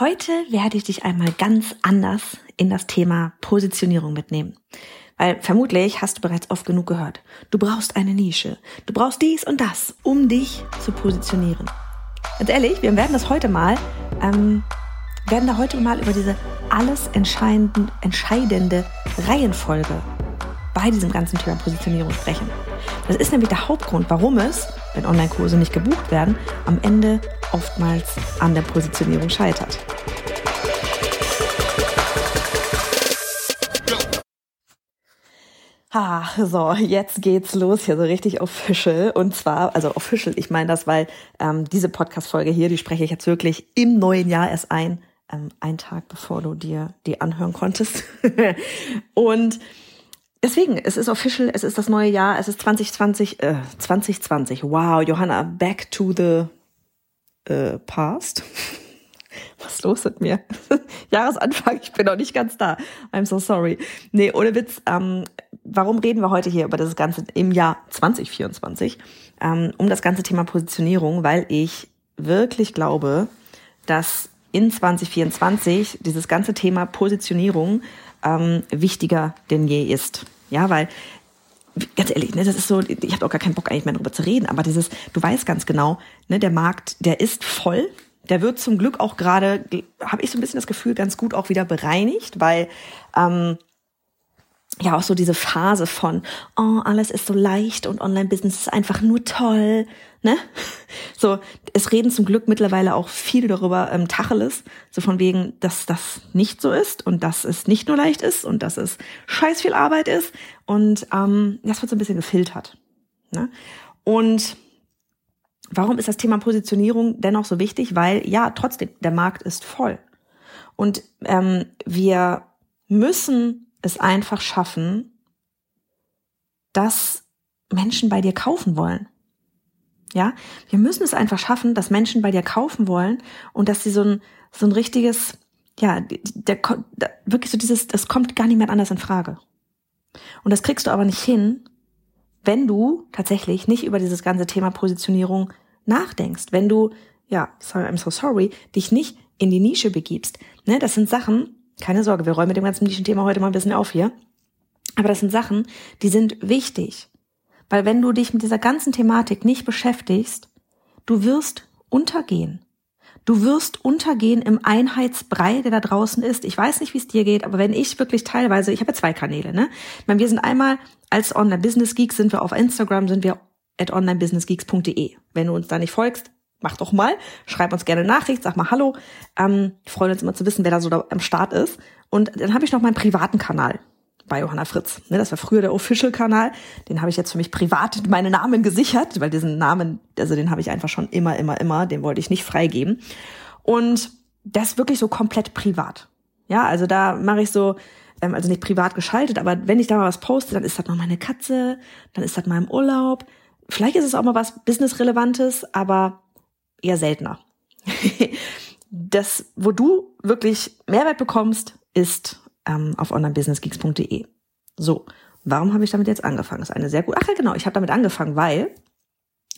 Heute werde ich dich einmal ganz anders in das Thema Positionierung mitnehmen. Weil vermutlich hast du bereits oft genug gehört. Du brauchst eine Nische. Du brauchst dies und das, um dich zu positionieren. Ganz ehrlich, wir werden das heute mal, ähm, werden da heute mal über diese alles entscheidende, entscheidende Reihenfolge bei diesem ganzen Thema Positionierung sprechen. Das ist nämlich der Hauptgrund, warum es, wenn Online-Kurse nicht gebucht werden, am Ende oftmals an der Positionierung scheitert. Ah, so, jetzt geht's los hier so richtig official. Und zwar, also official, ich meine das, weil ähm, diese Podcast-Folge hier, die spreche ich jetzt wirklich im neuen Jahr erst ein, ähm, einen Tag bevor du dir die anhören konntest. und deswegen, es ist official, es ist das neue Jahr, es ist 2020, äh, 2020. Wow, Johanna, back to the äh, past. Was ist los mit mir? Jahresanfang, ich bin noch nicht ganz da. I'm so sorry. Nee, ohne Witz. Ähm, warum reden wir heute hier über das Ganze im Jahr 2024? Ähm, um das ganze Thema Positionierung, weil ich wirklich glaube, dass in 2024 dieses ganze Thema Positionierung ähm, wichtiger denn je ist. Ja, weil ganz ehrlich, ne, das ist so, ich habe auch gar keinen Bock eigentlich mehr darüber zu reden, aber dieses, du weißt ganz genau, ne, der Markt, der ist voll, der wird zum Glück auch gerade, habe ich so ein bisschen das Gefühl, ganz gut auch wieder bereinigt, weil ähm, ja auch so diese Phase von, oh, alles ist so leicht und Online-Business ist einfach nur toll, ne? So, es reden zum Glück mittlerweile auch viele darüber, ähm, Tacheles, so von wegen, dass das nicht so ist und dass es nicht nur leicht ist und dass es scheiß viel Arbeit ist und ähm, das wird so ein bisschen gefiltert, ne? Und warum ist das Thema Positionierung dennoch so wichtig? Weil ja, trotzdem, der Markt ist voll und ähm, wir müssen es einfach schaffen, dass Menschen bei dir kaufen wollen. Ja, wir müssen es einfach schaffen, dass Menschen bei dir kaufen wollen und dass sie so ein, so ein richtiges, ja, der, der, wirklich so dieses, das kommt gar mehr anders in Frage. Und das kriegst du aber nicht hin, wenn du tatsächlich nicht über dieses ganze Thema Positionierung nachdenkst. Wenn du, ja, sorry, I'm so sorry, dich nicht in die Nische begibst. Ne, das sind Sachen, keine Sorge, wir räumen mit dem ganzen Nischenthema heute mal ein bisschen auf hier. Aber das sind Sachen, die sind wichtig. Weil wenn du dich mit dieser ganzen Thematik nicht beschäftigst, du wirst untergehen. Du wirst untergehen im Einheitsbrei, der da draußen ist. Ich weiß nicht, wie es dir geht, aber wenn ich wirklich teilweise, ich habe ja zwei Kanäle, ne? Ich meine, wir sind einmal als Online Business Geeks sind wir auf Instagram, sind wir at onlinebusinessgeeks.de. Wenn du uns da nicht folgst, mach doch mal, schreib uns gerne Nachricht, sag mal Hallo. Ähm, freuen uns immer zu wissen, wer da so da am Start ist. Und dann habe ich noch meinen privaten Kanal bei Johanna Fritz. Ne, das war früher der Official-Kanal. Den habe ich jetzt für mich privat meine Namen gesichert, weil diesen Namen, also den habe ich einfach schon immer, immer, immer, den wollte ich nicht freigeben. Und das ist wirklich so komplett privat. Ja, also da mache ich so, ähm, also nicht privat geschaltet, aber wenn ich da mal was poste, dann ist das mal meine Katze, dann ist das mal im Urlaub. Vielleicht ist es auch mal was Business-Relevantes, aber eher seltener. das, wo du wirklich Mehrwert bekommst, ist ähm, auf onlinebusinessgeeks.de. So, warum habe ich damit jetzt angefangen? Das ist eine sehr gute. Ach ja, genau, ich habe damit angefangen, weil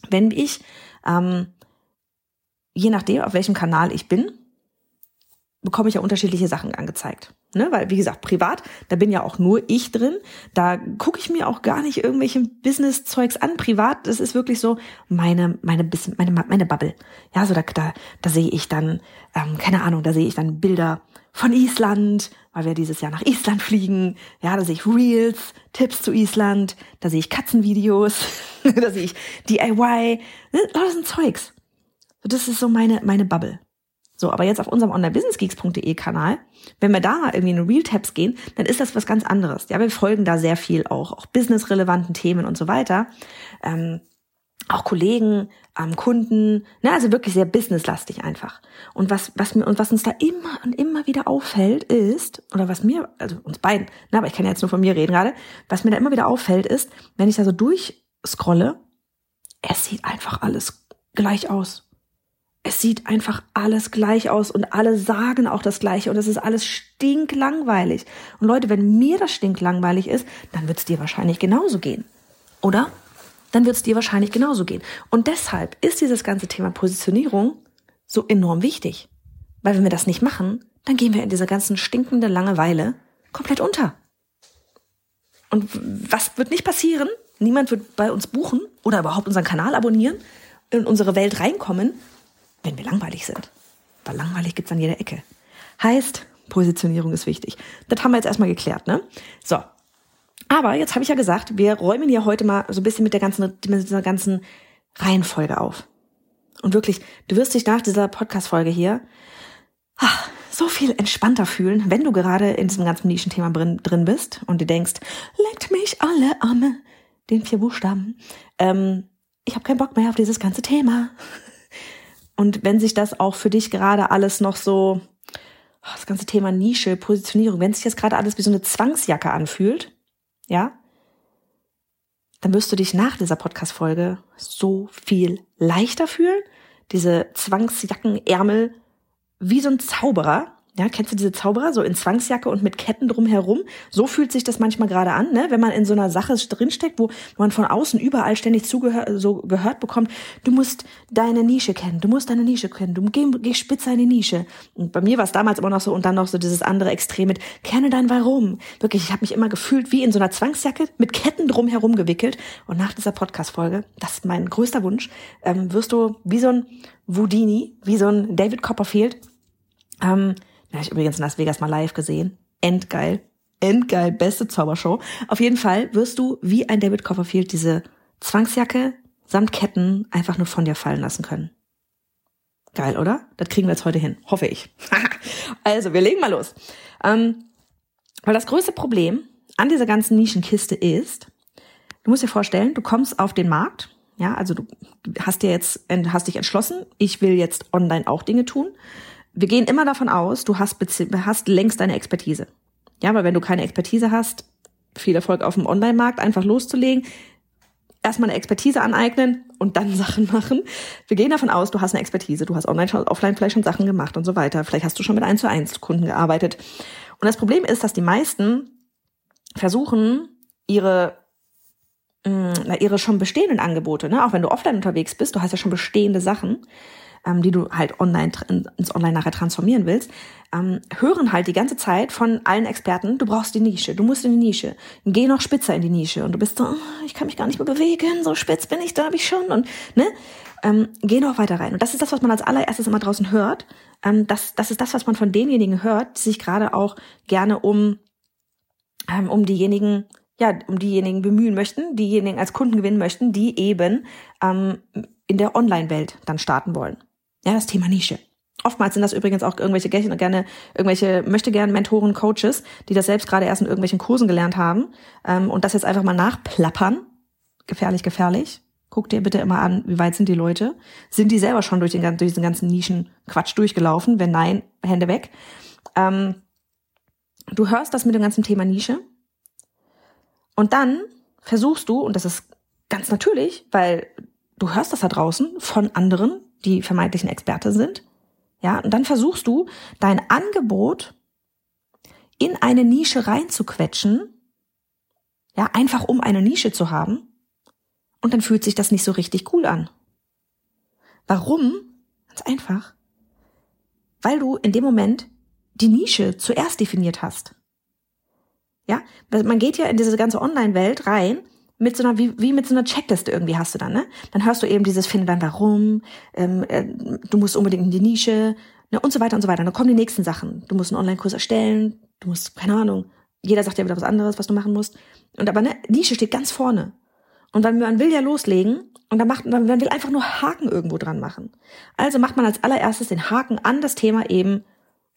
wenn ich ähm, je nachdem, auf welchem Kanal ich bin, bekomme ich ja unterschiedliche Sachen angezeigt. Ne? Weil, wie gesagt, privat, da bin ja auch nur ich drin. Da gucke ich mir auch gar nicht irgendwelche Business-Zeugs an. Privat, das ist wirklich so meine, meine, meine, meine Bubble. Ja, so da, da, da sehe ich dann, ähm, keine Ahnung, da sehe ich dann Bilder von Island, weil wir dieses Jahr nach Island fliegen. Ja, da sehe ich Reels, Tipps zu Island, da sehe ich Katzenvideos, da sehe ich DIY, ne? das sind Zeugs. Das ist so meine, meine Bubble. So, aber jetzt auf unserem onlinebusinessgeeks.de Kanal, wenn wir da irgendwie in Real-Tabs gehen, dann ist das was ganz anderes. Ja, wir folgen da sehr viel auch, auch businessrelevanten Themen und so weiter. Ähm, auch Kollegen, ähm, Kunden, ne, also wirklich sehr businesslastig einfach. Und was, was mir und was uns da immer und immer wieder auffällt, ist, oder was mir, also uns beiden, ne, aber ich kann ja jetzt nur von mir reden gerade, was mir da immer wieder auffällt, ist, wenn ich da so durchscrolle, es sieht einfach alles gleich aus es sieht einfach alles gleich aus und alle sagen auch das Gleiche und es ist alles stinklangweilig. Und Leute, wenn mir das stinklangweilig ist, dann wird es dir wahrscheinlich genauso gehen. Oder? Dann wird es dir wahrscheinlich genauso gehen. Und deshalb ist dieses ganze Thema Positionierung so enorm wichtig. Weil wenn wir das nicht machen, dann gehen wir in dieser ganzen stinkende Langeweile komplett unter. Und was wird nicht passieren? Niemand wird bei uns buchen oder überhaupt unseren Kanal abonnieren, in unsere Welt reinkommen, wenn wir langweilig sind. Weil langweilig gibt's an jeder Ecke. Heißt, Positionierung ist wichtig. Das haben wir jetzt erstmal geklärt, ne? So. Aber jetzt habe ich ja gesagt, wir räumen hier heute mal so ein bisschen mit der ganzen, mit dieser ganzen Reihenfolge auf. Und wirklich, du wirst dich nach dieser Podcast-Folge hier ach, so viel entspannter fühlen, wenn du gerade in diesem ganzen Nischenthema drin, drin bist und dir denkst, leckt mich alle Arme, den vier Buchstaben. Ähm, ich habe keinen Bock mehr auf dieses ganze Thema. Und wenn sich das auch für dich gerade alles noch so, oh, das ganze Thema Nische, Positionierung, wenn sich das gerade alles wie so eine Zwangsjacke anfühlt, ja, dann wirst du dich nach dieser Podcast-Folge so viel leichter fühlen. Diese Zwangsjackenärmel wie so ein Zauberer ja, kennst du diese Zauberer so in Zwangsjacke und mit Ketten drumherum? So fühlt sich das manchmal gerade an, ne? wenn man in so einer Sache drinsteckt, wo man von außen überall ständig zugehört, so gehört bekommt, du musst deine Nische kennen, du musst deine Nische kennen, du geh, geh spitze in die Nische. Und bei mir war es damals immer noch so und dann noch so dieses andere Extrem mit, kenne dein Warum. Wirklich, ich habe mich immer gefühlt wie in so einer Zwangsjacke mit Ketten drumherum gewickelt. Und nach dieser Podcast-Folge, das ist mein größter Wunsch, ähm, wirst du wie so ein Wudini, wie so ein David Copperfield, ähm, ja, ich übrigens in Las Vegas mal live gesehen. Endgeil. Endgeil. Beste Zaubershow. Auf jeden Fall wirst du wie ein David Copperfield diese Zwangsjacke samt Ketten einfach nur von dir fallen lassen können. Geil, oder? Das kriegen wir jetzt heute hin. Hoffe ich. also, wir legen mal los. Ähm, weil das größte Problem an dieser ganzen Nischenkiste ist, du musst dir vorstellen, du kommst auf den Markt, ja, also du hast dir jetzt, hast dich entschlossen, ich will jetzt online auch Dinge tun wir gehen immer davon aus, du hast, hast längst deine Expertise. Ja, weil wenn du keine Expertise hast, viel Erfolg auf dem Online-Markt, einfach loszulegen, erstmal eine Expertise aneignen und dann Sachen machen. Wir gehen davon aus, du hast eine Expertise, du hast online, offline vielleicht schon Sachen gemacht und so weiter. Vielleicht hast du schon mit 1 zu 1 Kunden gearbeitet. Und das Problem ist, dass die meisten versuchen, ihre mm, na, ihre schon bestehenden Angebote, ne, auch wenn du offline unterwegs bist, du hast ja schon bestehende Sachen, ähm, die du halt online ins Online nachher transformieren willst, ähm, hören halt die ganze Zeit von allen Experten, du brauchst die Nische, du musst in die Nische, geh noch spitzer in die Nische und du bist so, oh, ich kann mich gar nicht mehr bewegen, so spitz bin ich, da habe ich schon und ne, ähm, geh noch weiter rein. Und das ist das, was man als allererstes immer draußen hört. Ähm, das, das ist das, was man von denjenigen hört, die sich gerade auch gerne um ähm, um diejenigen ja, um diejenigen bemühen möchten, diejenigen als Kunden gewinnen möchten, die eben ähm, in der Online-Welt dann starten wollen. Ja, das Thema Nische. Oftmals sind das übrigens auch irgendwelche gerne irgendwelche möchte gern Mentoren, Coaches, die das selbst gerade erst in irgendwelchen Kursen gelernt haben ähm, und das jetzt einfach mal nachplappern. Gefährlich, gefährlich. Guck dir bitte immer an, wie weit sind die Leute? Sind die selber schon durch, den, durch diesen ganzen Nischen-Quatsch durchgelaufen? Wenn nein, Hände weg. Ähm, du hörst das mit dem ganzen Thema Nische und dann versuchst du, und das ist ganz natürlich, weil du hörst das da draußen von anderen, die vermeintlichen Experte sind. Ja, und dann versuchst du, dein Angebot in eine Nische reinzuquetschen. Ja, einfach um eine Nische zu haben. Und dann fühlt sich das nicht so richtig cool an. Warum? Ganz einfach. Weil du in dem Moment die Nische zuerst definiert hast. Ja, man geht ja in diese ganze Online-Welt rein mit so einer, wie, wie mit so einer Checkliste irgendwie hast du dann, ne? Dann hörst du eben dieses Finde dann warum, ähm, äh, du musst unbedingt in die Nische, ne, und so weiter und so weiter. dann kommen die nächsten Sachen. Du musst einen Online-Kurs erstellen, du musst, keine Ahnung, jeder sagt ja wieder was anderes, was du machen musst. Und aber ne, Nische steht ganz vorne. Und dann, man will ja loslegen und dann macht man, man will einfach nur Haken irgendwo dran machen. Also macht man als allererstes den Haken an das Thema eben,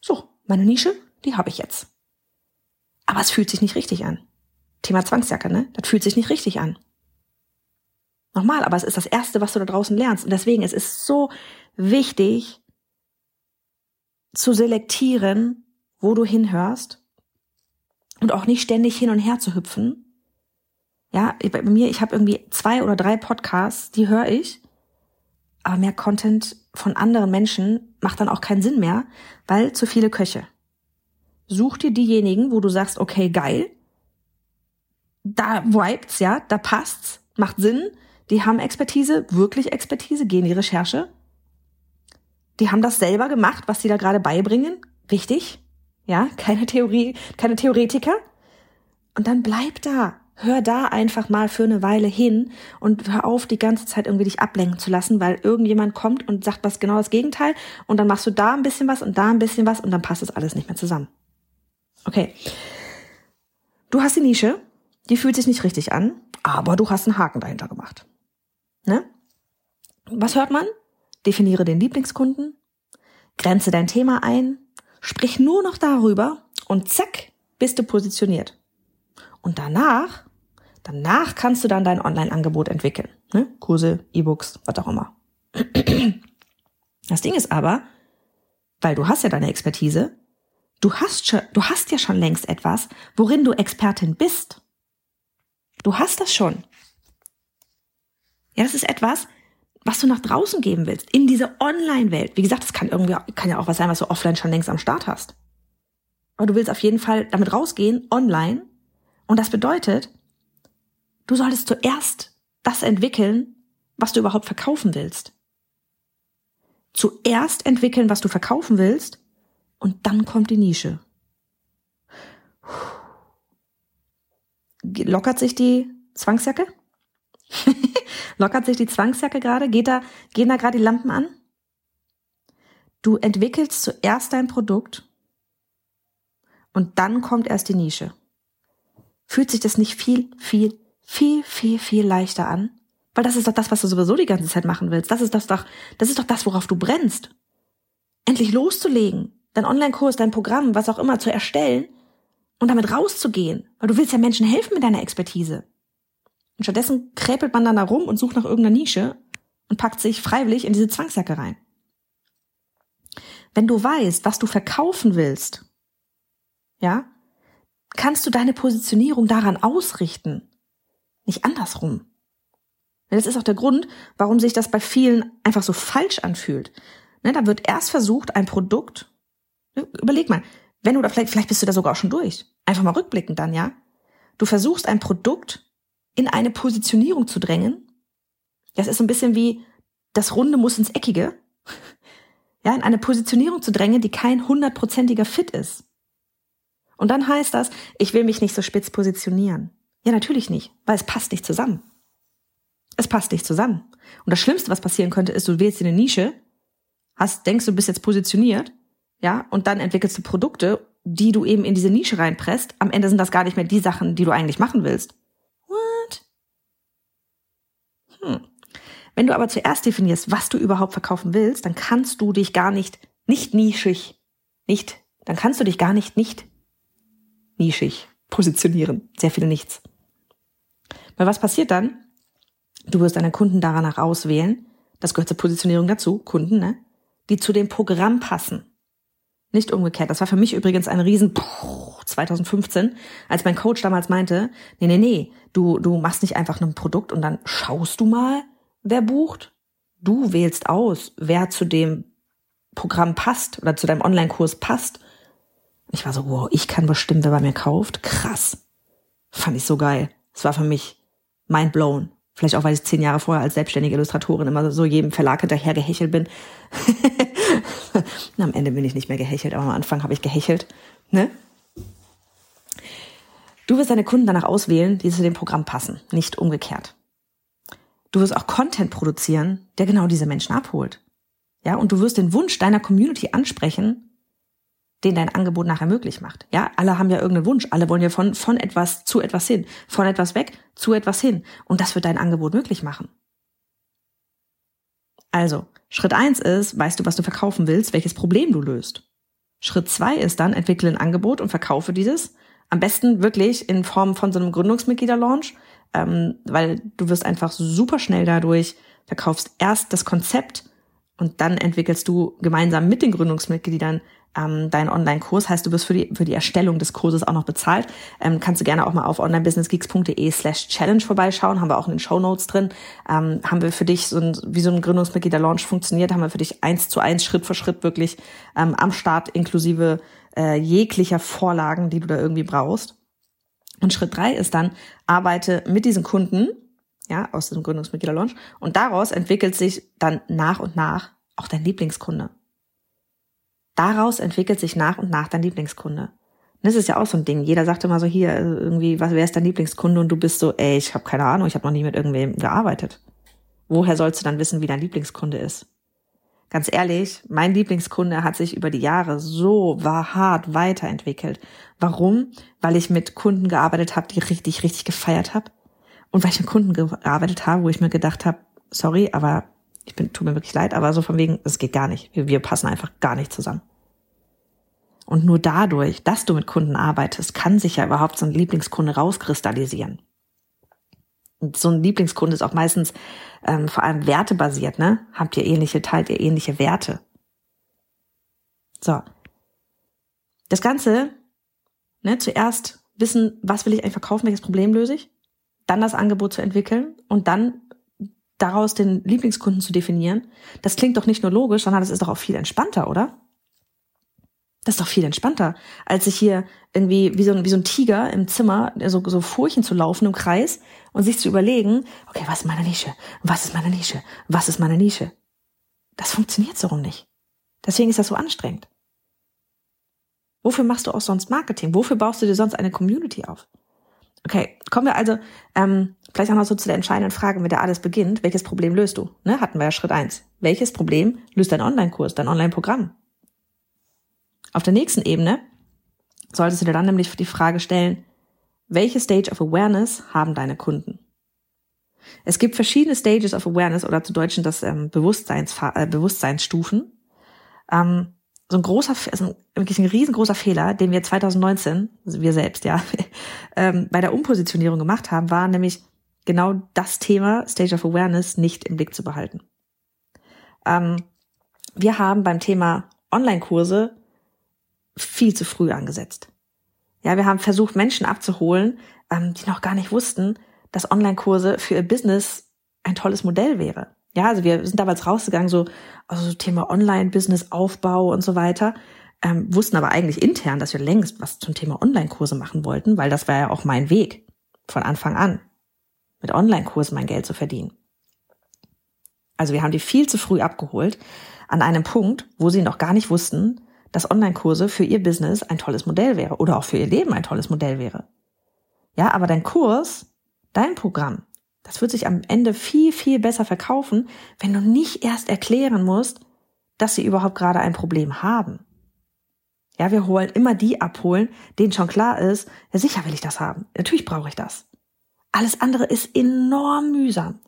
so, meine Nische, die habe ich jetzt. Aber es fühlt sich nicht richtig an. Thema Zwangsjacke, ne? Das fühlt sich nicht richtig an. Nochmal, aber es ist das Erste, was du da draußen lernst. Und deswegen, es ist so wichtig zu selektieren, wo du hinhörst und auch nicht ständig hin und her zu hüpfen. Ja, bei mir, ich habe irgendwie zwei oder drei Podcasts, die höre ich, aber mehr Content von anderen Menschen macht dann auch keinen Sinn mehr, weil zu viele Köche. Such dir diejenigen, wo du sagst, okay, geil, da vibes, ja, da passt's, macht Sinn, die haben Expertise, wirklich Expertise, gehen die Recherche. Die haben das selber gemacht, was sie da gerade beibringen. Richtig? Ja, keine Theorie, keine Theoretiker. Und dann bleib da. Hör da einfach mal für eine Weile hin und hör auf, die ganze Zeit irgendwie dich ablenken zu lassen, weil irgendjemand kommt und sagt was genau das Gegenteil und dann machst du da ein bisschen was und da ein bisschen was und dann passt das alles nicht mehr zusammen. Okay. Du hast die Nische, die fühlt sich nicht richtig an, aber du hast einen Haken dahinter gemacht. Ne? Was hört man? Definiere den Lieblingskunden, grenze dein Thema ein, sprich nur noch darüber und zack, bist du positioniert. Und danach, danach kannst du dann dein Online-Angebot entwickeln. Ne? Kurse, E-Books, was auch immer. Das Ding ist aber, weil du hast ja deine Expertise, du hast, schon, du hast ja schon längst etwas, worin du Expertin bist. Du hast das schon. Ja, das ist etwas, was du nach draußen geben willst, in diese Online-Welt. Wie gesagt, das kann irgendwie, kann ja auch was sein, was du offline schon längst am Start hast. Aber du willst auf jeden Fall damit rausgehen, online, und das bedeutet, du solltest zuerst das entwickeln, was du überhaupt verkaufen willst. Zuerst entwickeln, was du verkaufen willst, und dann kommt die Nische. Lockert sich die Zwangsjacke? Lockert sich die Zwangsjacke gerade? Geht da, gehen da gerade die Lampen an? Du entwickelst zuerst dein Produkt und dann kommt erst die Nische fühlt sich das nicht viel, viel, viel, viel, viel leichter an? Weil das ist doch das, was du sowieso die ganze Zeit machen willst. Das ist das doch, das ist doch das, worauf du brennst. Endlich loszulegen, dein Online-Kurs, dein Programm, was auch immer zu erstellen und damit rauszugehen. Weil du willst ja Menschen helfen mit deiner Expertise. Und stattdessen kräpelt man dann da rum und sucht nach irgendeiner Nische und packt sich freiwillig in diese Zwangsjacke rein. Wenn du weißt, was du verkaufen willst, ja, kannst du deine Positionierung daran ausrichten, nicht andersrum. Das ist auch der Grund, warum sich das bei vielen einfach so falsch anfühlt. Ne, da wird erst versucht, ein Produkt, ne, überleg mal, wenn du da vielleicht, vielleicht bist du da sogar auch schon durch. Einfach mal rückblickend dann, ja. Du versuchst ein Produkt in eine Positionierung zu drängen. Das ist so ein bisschen wie das Runde muss ins Eckige. Ja, in eine Positionierung zu drängen, die kein hundertprozentiger Fit ist. Und dann heißt das, ich will mich nicht so spitz positionieren. Ja, natürlich nicht, weil es passt nicht zusammen. Es passt nicht zusammen. Und das Schlimmste, was passieren könnte, ist, du wählst dir eine Nische, hast, denkst, du bist jetzt positioniert, ja, und dann entwickelst du Produkte, die du eben in diese Nische reinpresst. Am Ende sind das gar nicht mehr die Sachen, die du eigentlich machen willst. What? Hm. Wenn du aber zuerst definierst, was du überhaupt verkaufen willst, dann kannst du dich gar nicht, nicht nischig, nicht, dann kannst du dich gar nicht nicht nischig positionieren. Sehr viele nichts. Weil was passiert dann? Du wirst deine Kunden danach auswählen. Das gehört zur Positionierung dazu. Kunden, ne? Die zu dem Programm passen. Nicht umgekehrt. Das war für mich übrigens ein Riesen 2015, als mein Coach damals meinte, nee, nee, nee, du, du machst nicht einfach ein Produkt und dann schaust du mal, wer bucht. Du wählst aus, wer zu dem Programm passt oder zu deinem Online-Kurs passt ich war so, wow, ich kann bestimmen, wer bei mir kauft. Krass. Fand ich so geil. Es war für mich mind blown. Vielleicht auch, weil ich zehn Jahre vorher als selbstständige Illustratorin immer so jedem Verlag hinterher gehechelt bin. am Ende bin ich nicht mehr gehechelt, aber am Anfang habe ich gehechelt. Ne? Du wirst deine Kunden danach auswählen, die zu dem Programm passen, nicht umgekehrt. Du wirst auch Content produzieren, der genau diese Menschen abholt. Ja, und du wirst den Wunsch deiner Community ansprechen, den dein Angebot nachher möglich macht. Ja, alle haben ja irgendeinen Wunsch. Alle wollen ja von, von etwas zu etwas hin, von etwas weg zu etwas hin. Und das wird dein Angebot möglich machen. Also, Schritt eins ist, weißt du, was du verkaufen willst, welches Problem du löst. Schritt zwei ist dann, entwickle ein Angebot und verkaufe dieses. Am besten wirklich in Form von so einem Gründungsmitglieder-Launch, ähm, weil du wirst einfach super schnell dadurch, verkaufst erst das Konzept und dann entwickelst du gemeinsam mit den Gründungsmitgliedern ähm, dein Online-Kurs. Heißt, du wirst für die, für die Erstellung des Kurses auch noch bezahlt. Ähm, kannst du gerne auch mal auf onlinebusinessgeeks.de slash challenge vorbeischauen. Haben wir auch in den Show Notes drin. Ähm, haben wir für dich so ein, wie so ein Gründungsmitglieder-Launch funktioniert, haben wir für dich eins zu eins, Schritt für Schritt wirklich ähm, am Start inklusive äh, jeglicher Vorlagen, die du da irgendwie brauchst. Und Schritt drei ist dann, arbeite mit diesen Kunden, ja, aus dem Gründungsmitglieder-Launch und daraus entwickelt sich dann nach und nach auch dein Lieblingskunde. Daraus entwickelt sich nach und nach dein Lieblingskunde. das ist ja auch so ein Ding. Jeder sagt immer so hier also irgendwie, was wer ist dein Lieblingskunde und du bist so, ey, ich habe keine Ahnung, ich habe noch nie mit irgendwem gearbeitet. Woher sollst du dann wissen, wie dein Lieblingskunde ist? Ganz ehrlich, mein Lieblingskunde hat sich über die Jahre so hart weiterentwickelt. Warum? Weil ich mit Kunden gearbeitet habe, die richtig, richtig gefeiert habe. Und weil ich mit Kunden gearbeitet habe, wo ich mir gedacht habe, sorry, aber ich bin, tut mir wirklich leid, aber so von wegen, es geht gar nicht. Wir, wir passen einfach gar nicht zusammen. Und nur dadurch, dass du mit Kunden arbeitest, kann sich ja überhaupt so ein Lieblingskunde rauskristallisieren. Und so ein Lieblingskunde ist auch meistens ähm, vor allem wertebasiert, ne? Habt ihr ähnliche, teilt ihr ähnliche Werte. So. Das Ganze, ne, zuerst wissen, was will ich eigentlich verkaufen, welches Problem löse ich, dann das Angebot zu entwickeln und dann daraus den Lieblingskunden zu definieren. Das klingt doch nicht nur logisch, sondern das ist doch auch viel entspannter, oder? Das ist doch viel entspannter, als sich hier irgendwie wie so ein, wie so ein Tiger im Zimmer so, so Furchen zu laufen im Kreis und sich zu überlegen, okay, was ist meine Nische? Was ist meine Nische? Was ist meine Nische? Das funktioniert so rum nicht. Deswegen ist das so anstrengend. Wofür machst du auch sonst Marketing? Wofür baust du dir sonst eine Community auf? Okay, kommen wir also ähm, vielleicht auch noch so zu der entscheidenden Frage, mit der alles beginnt. Welches Problem löst du? Ne, hatten wir ja Schritt eins. Welches Problem löst dein Online-Kurs, dein Online-Programm? Auf der nächsten Ebene solltest du dir dann nämlich die Frage stellen, welche Stage of Awareness haben deine Kunden? Es gibt verschiedene Stages of Awareness oder zu Deutschen das ähm, Bewusstseins, äh, Bewusstseinsstufen. Ähm, so ein großer, also wirklich ein riesengroßer Fehler, den wir 2019, also wir selbst, ja, ähm, bei der Umpositionierung gemacht haben, war nämlich genau das Thema Stage of Awareness nicht im Blick zu behalten. Ähm, wir haben beim Thema Online-Kurse viel zu früh angesetzt. Ja, wir haben versucht, Menschen abzuholen, ähm, die noch gar nicht wussten, dass Online-Kurse für ihr Business ein tolles Modell wäre. Ja, also wir sind damals rausgegangen, so, also so Thema Online-Business-Aufbau und so weiter, ähm, wussten aber eigentlich intern, dass wir längst was zum Thema Online-Kurse machen wollten, weil das war ja auch mein Weg von Anfang an, mit Online-Kursen mein Geld zu verdienen. Also wir haben die viel zu früh abgeholt an einem Punkt, wo sie noch gar nicht wussten, dass Online-Kurse für ihr Business ein tolles Modell wäre oder auch für ihr Leben ein tolles Modell wäre. Ja, aber dein Kurs, dein Programm, das wird sich am Ende viel, viel besser verkaufen, wenn du nicht erst erklären musst, dass sie überhaupt gerade ein Problem haben. Ja, wir wollen immer die abholen, denen schon klar ist, ja sicher will ich das haben. Natürlich brauche ich das. Alles andere ist enorm mühsam.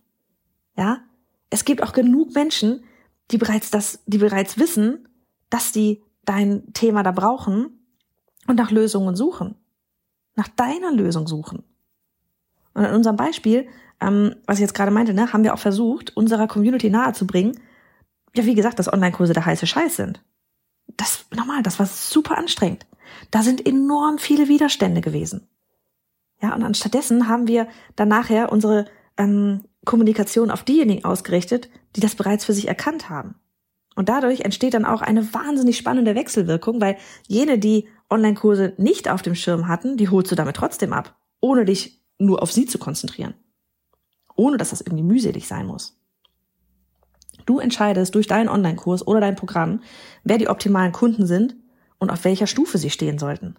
Ja, es gibt auch genug Menschen, die bereits das, die bereits wissen, dass sie dein Thema da brauchen und nach Lösungen suchen. Nach deiner Lösung suchen. Und in unserem Beispiel, ähm, was ich jetzt gerade meinte, ne, haben wir auch versucht, unserer Community nahezubringen, ja, wie gesagt, dass Online-Kurse der heiße Scheiß sind. Das, normal, das war super anstrengend. Da sind enorm viele Widerstände gewesen. Ja, und anstattdessen haben wir dann nachher unsere ähm, Kommunikation auf diejenigen ausgerichtet, die das bereits für sich erkannt haben. Und dadurch entsteht dann auch eine wahnsinnig spannende Wechselwirkung, weil jene, die Online-Kurse nicht auf dem Schirm hatten, die holst du damit trotzdem ab, ohne dich nur auf sie zu konzentrieren. Ohne dass das irgendwie mühselig sein muss. Du entscheidest durch deinen Online-Kurs oder dein Programm, wer die optimalen Kunden sind und auf welcher Stufe sie stehen sollten.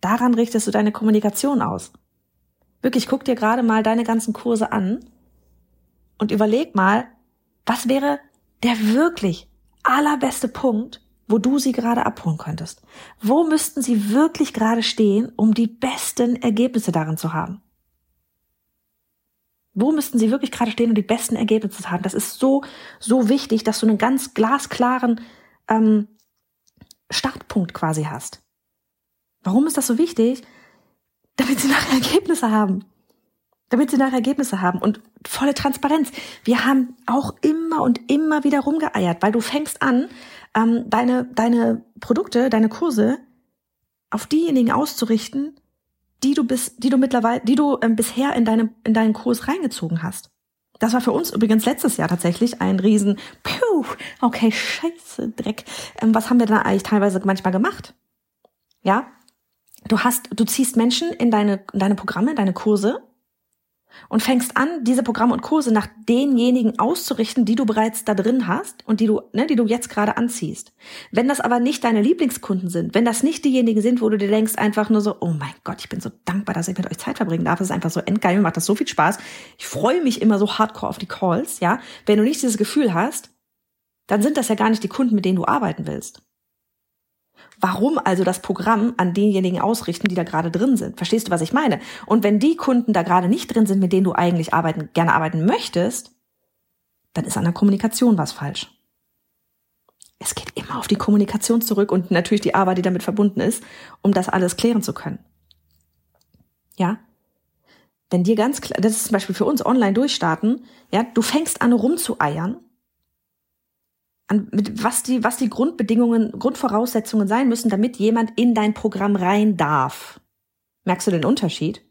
Daran richtest du deine Kommunikation aus. Wirklich, guck dir gerade mal deine ganzen Kurse an und überleg mal, was wäre der wirklich allerbeste Punkt, wo du sie gerade abholen könntest? Wo müssten sie wirklich gerade stehen, um die besten Ergebnisse darin zu haben? Wo müssten sie wirklich gerade stehen, um die besten Ergebnisse zu haben? Das ist so, so wichtig, dass du einen ganz glasklaren ähm, Startpunkt quasi hast. Warum ist das so wichtig? Damit sie nachher Ergebnisse haben damit sie nachher Ergebnisse haben und volle Transparenz. Wir haben auch immer und immer wieder rumgeeiert, weil du fängst an, ähm, deine, deine Produkte, deine Kurse auf diejenigen auszurichten, die du bis, die du mittlerweile, die du ähm, bisher in deinem, in deinen Kurs reingezogen hast. Das war für uns übrigens letztes Jahr tatsächlich ein riesen, puh, okay, scheiße, Dreck. Ähm, was haben wir da eigentlich teilweise manchmal gemacht? Ja, du hast, du ziehst Menschen in deine, in deine Programme, in deine Kurse und fängst an, diese Programme und Kurse nach denjenigen auszurichten, die du bereits da drin hast und die du, ne, die du jetzt gerade anziehst. Wenn das aber nicht deine Lieblingskunden sind, wenn das nicht diejenigen sind, wo du dir denkst einfach nur so, oh mein Gott, ich bin so dankbar, dass ich mit euch Zeit verbringen darf, das ist einfach so endgeil, mir macht das so viel Spaß. Ich freue mich immer so hardcore auf die Calls, ja. Wenn du nicht dieses Gefühl hast, dann sind das ja gar nicht die Kunden, mit denen du arbeiten willst. Warum also das Programm an denjenigen ausrichten, die da gerade drin sind? Verstehst du, was ich meine? Und wenn die Kunden da gerade nicht drin sind, mit denen du eigentlich arbeiten, gerne arbeiten möchtest, dann ist an der Kommunikation was falsch. Es geht immer auf die Kommunikation zurück und natürlich die Arbeit, die damit verbunden ist, um das alles klären zu können. Ja? Wenn dir ganz klar, das ist zum Beispiel für uns online durchstarten, ja, du fängst an rumzueiern an, mit was die, was die Grundbedingungen, Grundvoraussetzungen sein müssen, damit jemand in dein Programm rein darf. Merkst du den Unterschied?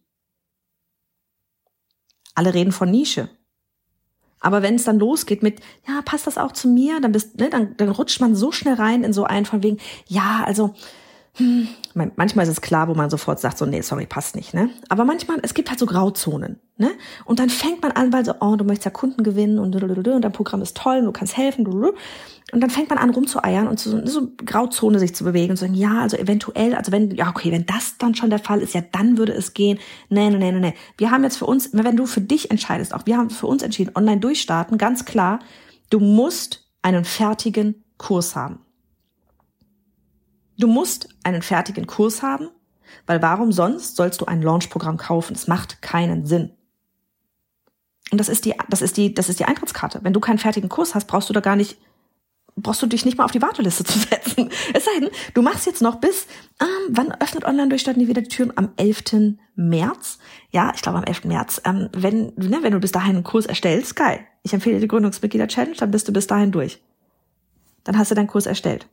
Alle reden von Nische. Aber wenn es dann losgeht mit, ja, passt das auch zu mir, dann bist, ne, dann, dann rutscht man so schnell rein in so einen von wegen, ja, also hm, manchmal ist es klar, wo man sofort sagt, so, nee, sorry, passt nicht, ne? Aber manchmal, es gibt halt so Grauzonen, ne? Und dann fängt man an, weil so, oh, du möchtest ja Kunden gewinnen und, und dein Programm ist toll und du kannst helfen, und dann fängt man an, rumzueiern und so, so Grauzone sich zu bewegen und zu sagen, ja, also eventuell, also wenn, ja, okay, wenn das dann schon der Fall ist, ja, dann würde es gehen. Nee, nee, nee, nee, nee. Wir haben jetzt für uns, wenn du für dich entscheidest, auch wir haben für uns entschieden, online durchstarten, ganz klar, du musst einen fertigen Kurs haben. Du musst einen fertigen Kurs haben, weil warum sonst sollst du ein Launchprogramm kaufen? Es macht keinen Sinn. Und das ist die, das ist die, das ist die Eintrittskarte. Wenn du keinen fertigen Kurs hast, brauchst du da gar nicht, brauchst du dich nicht mal auf die Warteliste zu setzen. Es sei denn, du machst jetzt noch bis, ähm, wann öffnet Online-Durchstarten die wieder die Türen? Am 11. März? Ja, ich glaube am 11. März. Ähm, wenn, ne, wenn du bis dahin einen Kurs erstellst, geil. Ich empfehle dir die Gründungsmitglieder-Challenge, dann bist du bis dahin durch. Dann hast du deinen Kurs erstellt.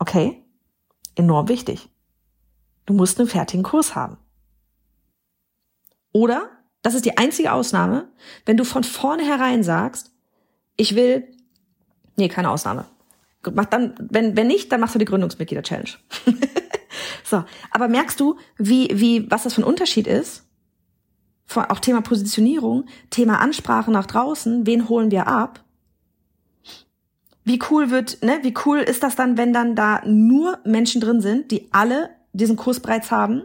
Okay? Enorm wichtig. Du musst einen fertigen Kurs haben. Oder, das ist die einzige Ausnahme, wenn du von vornherein sagst, ich will, nee, keine Ausnahme. Mach dann, wenn, wenn nicht, dann machst du die Gründungsmitglieder-Challenge. so. Aber merkst du, wie, wie, was das für ein Unterschied ist? Auch Thema Positionierung, Thema Ansprache nach draußen, wen holen wir ab? Wie cool wird, ne, wie cool ist das dann, wenn dann da nur Menschen drin sind, die alle diesen Kurs bereits haben,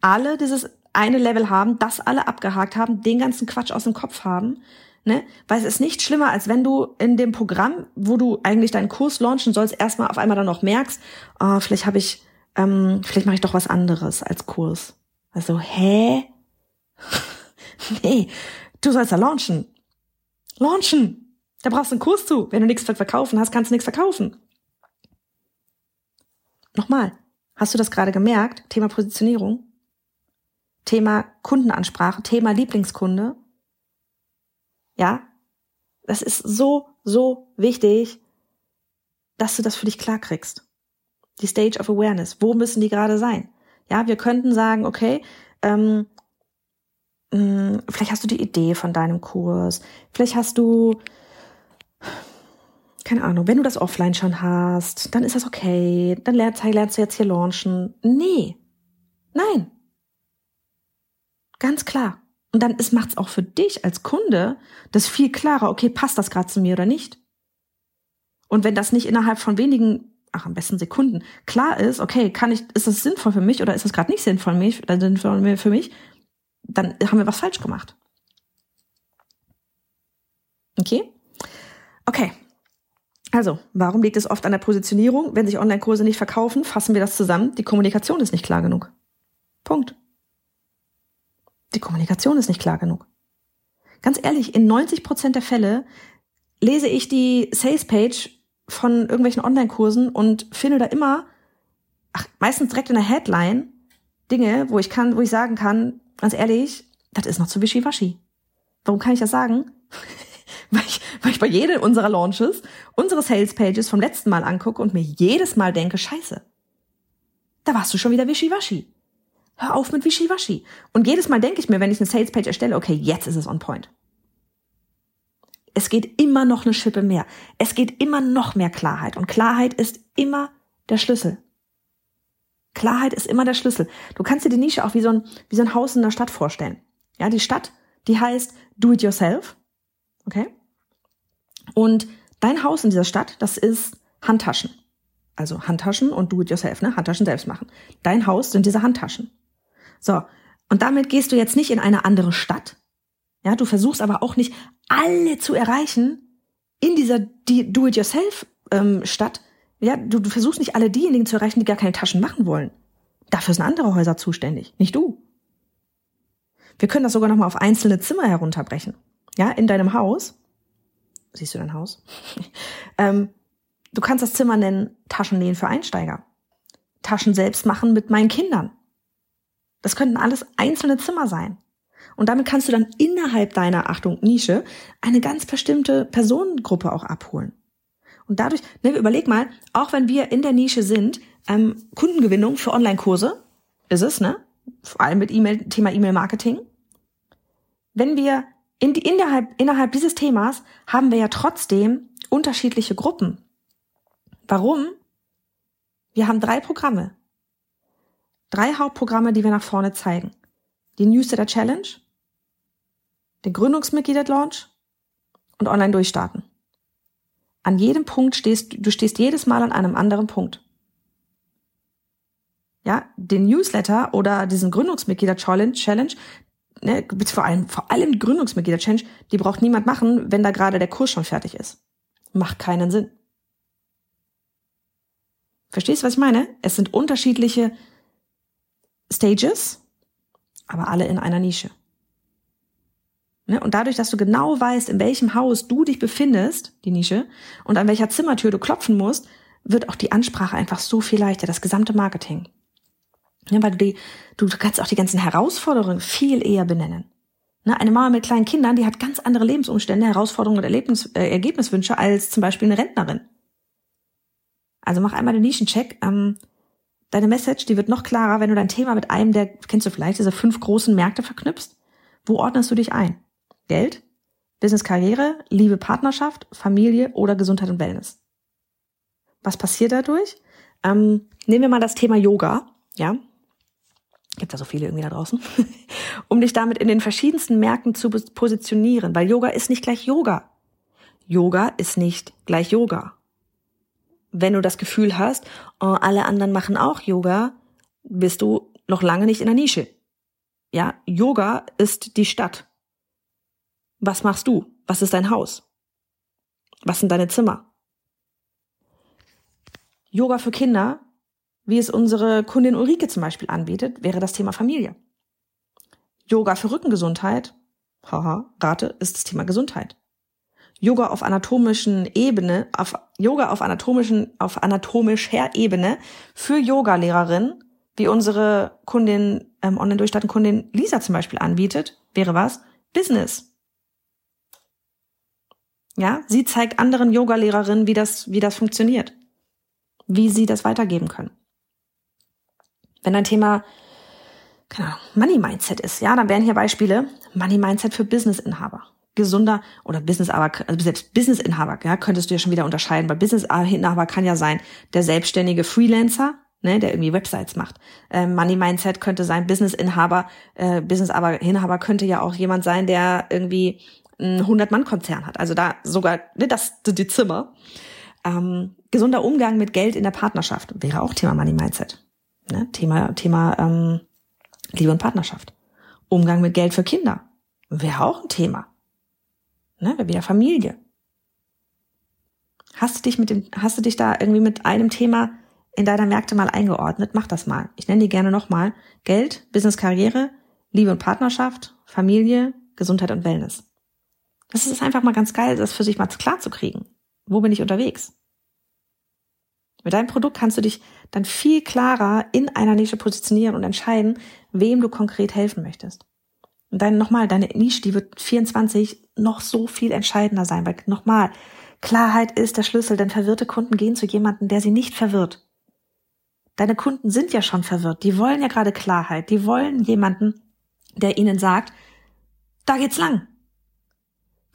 alle dieses eine Level haben, das alle abgehakt haben, den ganzen Quatsch aus dem Kopf haben, ne? Weil es ist nicht schlimmer, als wenn du in dem Programm, wo du eigentlich deinen Kurs launchen sollst, erstmal auf einmal dann noch merkst, oh, vielleicht habe ich, ähm, vielleicht mache ich doch was anderes als Kurs. Also, hä? nee, du sollst ja launchen. Launchen! Da brauchst du einen Kurs zu. Wenn du nichts verkaufen hast, kannst du nichts verkaufen. Nochmal, hast du das gerade gemerkt? Thema Positionierung, Thema Kundenansprache, Thema Lieblingskunde. Ja, das ist so, so wichtig, dass du das für dich klar kriegst. Die Stage of Awareness. Wo müssen die gerade sein? Ja, wir könnten sagen, okay, ähm, mh, hm, vielleicht hast du die Idee von deinem Kurs, vielleicht hast du keine Ahnung, wenn du das offline schon hast, dann ist das okay, dann lernst, lernst du jetzt hier launchen. Nee. Nein. Ganz klar. Und dann macht es auch für dich als Kunde das viel klarer, okay, passt das gerade zu mir oder nicht? Und wenn das nicht innerhalb von wenigen, ach am besten Sekunden, klar ist, okay, kann ich, ist das sinnvoll für mich oder ist das gerade nicht sinnvoll sinnvoll für mich, dann haben wir was falsch gemacht. Okay? Okay. Also, warum liegt es oft an der Positionierung? Wenn sich Online-Kurse nicht verkaufen, fassen wir das zusammen. Die Kommunikation ist nicht klar genug. Punkt. Die Kommunikation ist nicht klar genug. Ganz ehrlich, in 90 Prozent der Fälle lese ich die Sales-Page von irgendwelchen Online-Kursen und finde da immer, ach, meistens direkt in der Headline, Dinge, wo ich kann, wo ich sagen kann, ganz ehrlich, das ist noch zu wischiwaschi. Warum kann ich das sagen? Weil ich, weil ich bei jedem unserer Launches unsere Sales Pages vom letzten Mal angucke und mir jedes Mal denke, scheiße, da warst du schon wieder wischiwaschi. Hör auf mit wischiwaschi. Und jedes Mal denke ich mir, wenn ich eine Sales Page erstelle, okay, jetzt ist es on point. Es geht immer noch eine Schippe mehr. Es geht immer noch mehr Klarheit. Und Klarheit ist immer der Schlüssel. Klarheit ist immer der Schlüssel. Du kannst dir die Nische auch wie so ein, wie so ein Haus in der Stadt vorstellen. Ja, die Stadt, die heißt Do It Yourself. Okay? Und dein Haus in dieser Stadt, das ist Handtaschen. Also Handtaschen und Do It Yourself, ne? Handtaschen selbst machen. Dein Haus sind diese Handtaschen. So. Und damit gehst du jetzt nicht in eine andere Stadt. Ja, du versuchst aber auch nicht alle zu erreichen in dieser Do It Yourself ähm, Stadt. Ja, du, du versuchst nicht alle diejenigen zu erreichen, die gar keine Taschen machen wollen. Dafür sind andere Häuser zuständig, nicht du. Wir können das sogar noch mal auf einzelne Zimmer herunterbrechen. Ja, in deinem Haus. Siehst du dein Haus? ähm, du kannst das Zimmer nennen Taschennähen für Einsteiger. Taschen selbst machen mit meinen Kindern. Das könnten alles einzelne Zimmer sein. Und damit kannst du dann innerhalb deiner, Achtung, Nische, eine ganz bestimmte Personengruppe auch abholen. Und dadurch, ne, überleg mal, auch wenn wir in der Nische sind, ähm, Kundengewinnung für Online-Kurse, ist es, ne? Vor allem mit E-Mail, Thema E-Mail-Marketing. Wenn wir in innerhalb, innerhalb dieses Themas haben wir ja trotzdem unterschiedliche Gruppen. Warum? Wir haben drei Programme. Drei Hauptprogramme, die wir nach vorne zeigen. Die Newsletter Challenge, den Gründungsmitglieder Launch und Online durchstarten. An jedem Punkt stehst du stehst jedes Mal an einem anderen Punkt. Ja, den Newsletter oder diesen Gründungsmitglieder Challenge, ne, vor allem vor allem Gründungsmitglieder Challenge, die braucht niemand machen, wenn da gerade der Kurs schon fertig ist. Macht keinen Sinn. Verstehst du, was ich meine? Es sind unterschiedliche Stages, aber alle in einer Nische. Ne? Und dadurch, dass du genau weißt, in welchem Haus du dich befindest, die Nische, und an welcher Zimmertür du klopfen musst, wird auch die Ansprache einfach so viel leichter, das gesamte Marketing. Ja, weil du die, du kannst auch die ganzen Herausforderungen viel eher benennen. Ne, eine Mama mit kleinen Kindern, die hat ganz andere Lebensumstände, Herausforderungen und Erlebnis, äh, Ergebniswünsche als zum Beispiel eine Rentnerin. Also mach einmal den Nischencheck. Ähm, deine Message, die wird noch klarer, wenn du dein Thema mit einem der, kennst du vielleicht, diese fünf großen Märkte verknüpfst. Wo ordnest du dich ein? Geld, Business Karriere, Liebe Partnerschaft, Familie oder Gesundheit und Wellness. Was passiert dadurch? Ähm, nehmen wir mal das Thema Yoga, ja. Gibt da so viele irgendwie da draußen. um dich damit in den verschiedensten Märkten zu positionieren, weil Yoga ist nicht gleich Yoga. Yoga ist nicht gleich Yoga. Wenn du das Gefühl hast, oh, alle anderen machen auch Yoga, bist du noch lange nicht in der Nische. Ja, Yoga ist die Stadt. Was machst du? Was ist dein Haus? Was sind deine Zimmer? Yoga für Kinder, wie es unsere Kundin Ulrike zum Beispiel anbietet, wäre das Thema Familie. Yoga für Rückengesundheit, haha, rate, ist das Thema Gesundheit. Yoga auf anatomischen Ebene, auf Yoga auf anatomischen, auf anatomischer Ebene für Yoga-Lehrerinnen, wie unsere Kundin, ähm, Online-Durchstarten-Kundin Lisa zum Beispiel anbietet, wäre was? Business. Ja, sie zeigt anderen Yogalehrerinnen, wie das, wie das funktioniert. Wie sie das weitergeben können. Wenn ein Thema, keine Ahnung, Money Mindset ist, ja, dann wären hier Beispiele Money Mindset für Businessinhaber. Gesunder oder Business, aber also selbst Businessinhaber, ja, könntest du ja schon wieder unterscheiden, weil Businessinhaber kann ja sein, der selbstständige Freelancer, ne, der irgendwie Websites macht. Ähm, Money Mindset könnte sein, Businessinhaber, äh, Businessinhaber könnte ja auch jemand sein, der irgendwie ein 100-Mann-Konzern hat. Also da sogar, ne, das die Zimmer. Ähm, gesunder Umgang mit Geld in der Partnerschaft wäre auch Thema Money Mindset. Ne? Thema, Thema ähm, Liebe und Partnerschaft. Umgang mit Geld für Kinder wäre auch ein Thema. Ne? Wäre wieder Familie. Hast du dich mit dem, hast du dich da irgendwie mit einem Thema in deiner Märkte mal eingeordnet? Mach das mal. Ich nenne die gerne nochmal. Geld, Business, Karriere, Liebe und Partnerschaft, Familie, Gesundheit und Wellness. Das ist einfach mal ganz geil, das für sich mal klar zu kriegen. Wo bin ich unterwegs? Mit deinem Produkt kannst du dich dann viel klarer in einer Nische positionieren und entscheiden, wem du konkret helfen möchtest. Und dann nochmal, deine Nische, die wird 24 noch so viel entscheidender sein, weil nochmal, Klarheit ist der Schlüssel, denn verwirrte Kunden gehen zu jemandem, der sie nicht verwirrt. Deine Kunden sind ja schon verwirrt, die wollen ja gerade Klarheit, die wollen jemanden, der ihnen sagt, da geht's lang.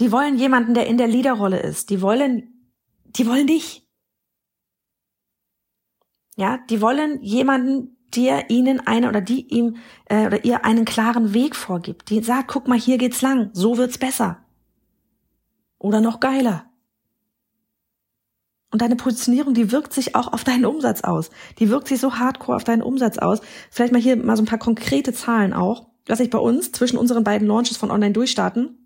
Die wollen jemanden, der in der Leaderrolle ist. Die wollen, die wollen dich. Ja, die wollen jemanden, der ihnen eine oder die ihm äh, oder ihr einen klaren Weg vorgibt, die sagt, guck mal, hier geht's lang, so wird's besser. Oder noch geiler. Und deine Positionierung, die wirkt sich auch auf deinen Umsatz aus. Die wirkt sich so hardcore auf deinen Umsatz aus. Vielleicht mal hier mal so ein paar konkrete Zahlen auch, was sich bei uns zwischen unseren beiden Launches von Online Durchstarten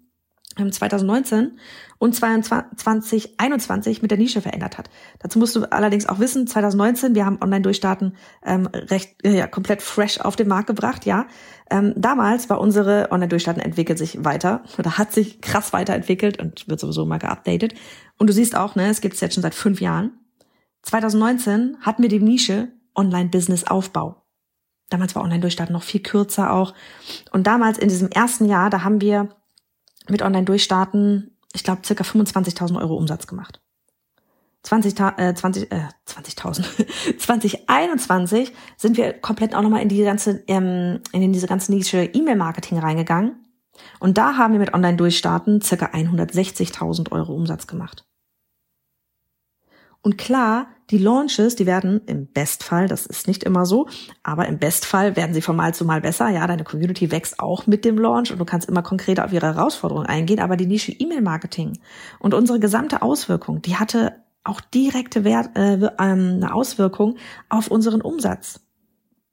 2019 und 2021 mit der Nische verändert hat. Dazu musst du allerdings auch wissen, 2019, wir haben Online-Durchstarten ähm, recht äh, ja, komplett fresh auf den Markt gebracht, ja. Ähm, damals war unsere Online-Durchstarten entwickelt sich weiter oder hat sich krass weiterentwickelt und wird sowieso mal geupdatet. Und du siehst auch, ne, es gibt es jetzt schon seit fünf Jahren. 2019 hatten wir die Nische Online-Business-Aufbau. Damals war Online-Durchstarten noch viel kürzer auch. Und damals in diesem ersten Jahr, da haben wir mit Online-Durchstarten, ich glaube, circa 25.000 Euro Umsatz gemacht. 20, äh, 20, äh, 20.000. 2021 sind wir komplett auch nochmal in die ganze, ähm, in diese ganze Nische E-Mail-Marketing reingegangen. Und da haben wir mit Online-Durchstarten circa 160.000 Euro Umsatz gemacht. Und klar, die Launches, die werden im Bestfall, das ist nicht immer so, aber im Bestfall werden sie von Mal zu Mal besser. Ja, deine Community wächst auch mit dem Launch und du kannst immer konkreter auf ihre Herausforderungen eingehen. Aber die Nische E-Mail-Marketing und unsere gesamte Auswirkung, die hatte auch direkte Wert, äh, ähm, eine Auswirkung auf unseren Umsatz.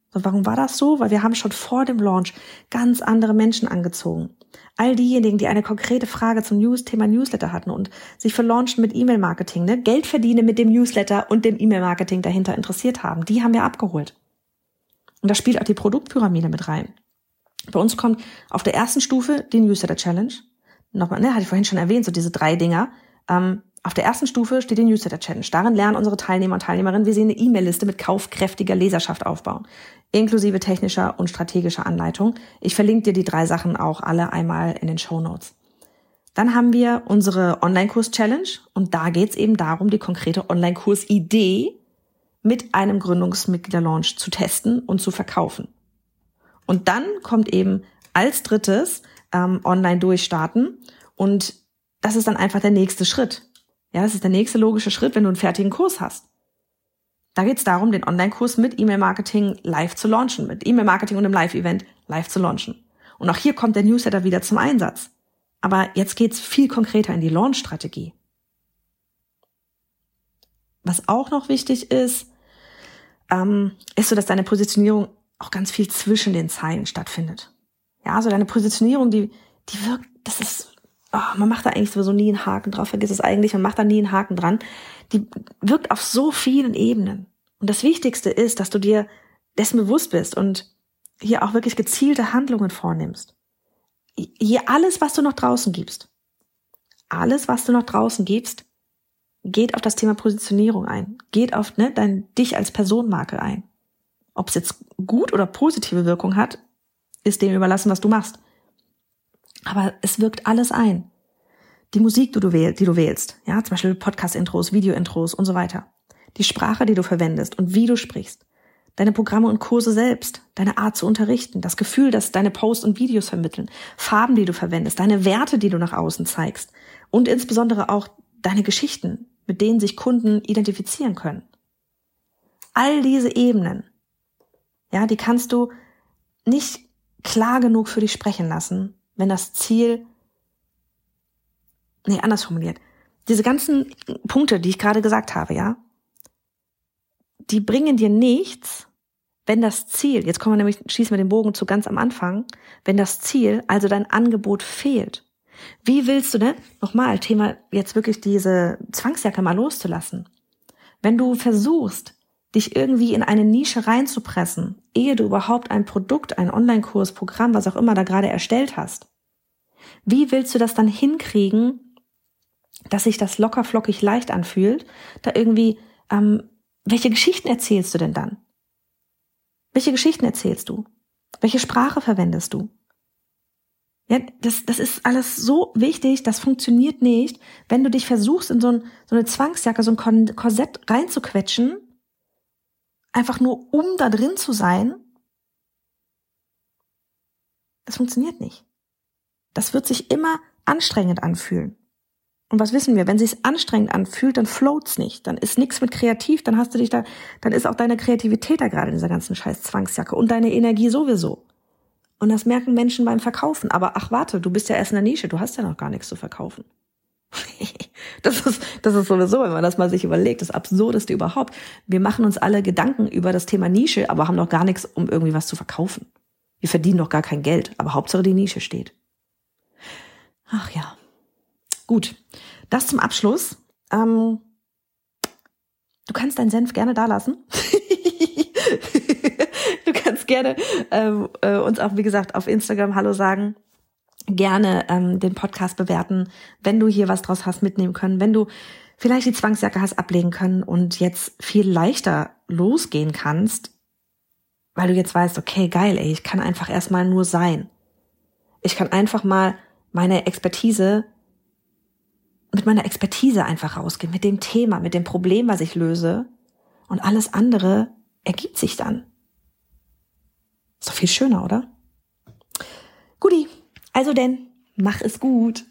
So, warum war das so? Weil wir haben schon vor dem Launch ganz andere Menschen angezogen. All diejenigen, die eine konkrete Frage zum News Thema Newsletter hatten und sich für Launchen mit E-Mail-Marketing, ne, Geld verdienen mit dem Newsletter und dem E-Mail-Marketing dahinter interessiert haben, die haben wir abgeholt. Und da spielt auch die Produktpyramide mit rein. Bei uns kommt auf der ersten Stufe die Newsletter Challenge. Nochmal, ne, hatte ich vorhin schon erwähnt, so diese drei Dinger. Ähm, auf der ersten Stufe steht die Newsletter Challenge. Darin lernen unsere Teilnehmer und Teilnehmerinnen, wie sie eine E-Mail-Liste mit kaufkräftiger Leserschaft aufbauen, inklusive technischer und strategischer Anleitung. Ich verlinke dir die drei Sachen auch alle einmal in den Show Notes. Dann haben wir unsere Online-Kurs-Challenge und da geht es eben darum, die konkrete Online-Kurs-Idee mit einem Gründungsmitglieder-Launch zu testen und zu verkaufen. Und dann kommt eben als drittes ähm, online durchstarten und das ist dann einfach der nächste Schritt. Ja, das ist der nächste logische Schritt, wenn du einen fertigen Kurs hast. Da geht es darum, den Online-Kurs mit E-Mail-Marketing live zu launchen, mit E-Mail-Marketing und einem Live-Event live zu launchen. Und auch hier kommt der Newsletter wieder zum Einsatz. Aber jetzt geht's viel konkreter in die Launch-Strategie. Was auch noch wichtig ist, ähm, ist so, dass deine Positionierung auch ganz viel zwischen den Zeilen stattfindet. Ja, also deine Positionierung, die, die wirkt, das ist oh, man macht da eigentlich sowieso nie einen Haken drauf, vergiss es eigentlich, man macht da nie einen Haken dran. Die wirkt auf so vielen Ebenen. Und das Wichtigste ist, dass du dir dessen bewusst bist und hier auch wirklich gezielte Handlungen vornimmst. Hier alles, was du noch draußen gibst, alles, was du noch draußen gibst, geht auf das Thema Positionierung ein, geht auf ne, dein dich als Personenmarke ein. Ob es jetzt gut oder positive Wirkung hat, ist dem überlassen, was du machst. Aber es wirkt alles ein. Die Musik, die du, wählst, die du wählst, ja, zum Beispiel Podcast-Intros, Video-Intros und so weiter. Die Sprache, die du verwendest und wie du sprichst. Deine Programme und Kurse selbst, deine Art zu unterrichten, das Gefühl, dass deine Posts und Videos vermitteln, Farben, die du verwendest, deine Werte, die du nach außen zeigst und insbesondere auch deine Geschichten, mit denen sich Kunden identifizieren können. All diese Ebenen, ja, die kannst du nicht klar genug für dich sprechen lassen, wenn das Ziel, nee, anders formuliert, diese ganzen Punkte, die ich gerade gesagt habe, ja, die bringen dir nichts, wenn das Ziel, jetzt kommen wir nämlich, schließen wir den Bogen zu ganz am Anfang, wenn das Ziel, also dein Angebot fehlt. Wie willst du denn, nochmal, Thema jetzt wirklich diese Zwangsjacke mal loszulassen? Wenn du versuchst, dich irgendwie in eine Nische reinzupressen, ehe du überhaupt ein Produkt, ein Online-Kurs, Programm, was auch immer da gerade erstellt hast. Wie willst du das dann hinkriegen, dass sich das locker flockig leicht anfühlt? Da irgendwie, ähm, welche Geschichten erzählst du denn dann? Welche Geschichten erzählst du? Welche Sprache verwendest du? Ja, das, das ist alles so wichtig, das funktioniert nicht, wenn du dich versuchst, in so, ein, so eine Zwangsjacke, so ein Korsett reinzuquetschen einfach nur um da drin zu sein, das funktioniert nicht. Das wird sich immer anstrengend anfühlen. Und was wissen wir? Wenn sich's anstrengend anfühlt, dann float's nicht. Dann ist nichts mit kreativ, dann hast du dich da, dann ist auch deine Kreativität da gerade in dieser ganzen scheiß Zwangsjacke und deine Energie sowieso. Und das merken Menschen beim Verkaufen. Aber ach warte, du bist ja erst in der Nische, du hast ja noch gar nichts zu verkaufen. das ist, das ist sowieso, wenn man das mal sich überlegt, das Absurdeste überhaupt. Wir machen uns alle Gedanken über das Thema Nische, aber haben noch gar nichts, um irgendwie was zu verkaufen. Wir verdienen noch gar kein Geld, aber Hauptsache die Nische steht. Ach ja. Gut. Das zum Abschluss. Ähm, du kannst deinen Senf gerne da lassen. du kannst gerne ähm, äh, uns auch, wie gesagt, auf Instagram Hallo sagen. Gerne ähm, den Podcast bewerten, wenn du hier was draus hast mitnehmen können, wenn du vielleicht die Zwangsjacke hast ablegen können und jetzt viel leichter losgehen kannst, weil du jetzt weißt, okay, geil, ey, ich kann einfach erstmal nur sein. Ich kann einfach mal meine Expertise mit meiner Expertise einfach rausgehen, mit dem Thema, mit dem Problem, was ich löse. Und alles andere ergibt sich dann. Ist doch viel schöner, oder? Guti, also denn, mach es gut.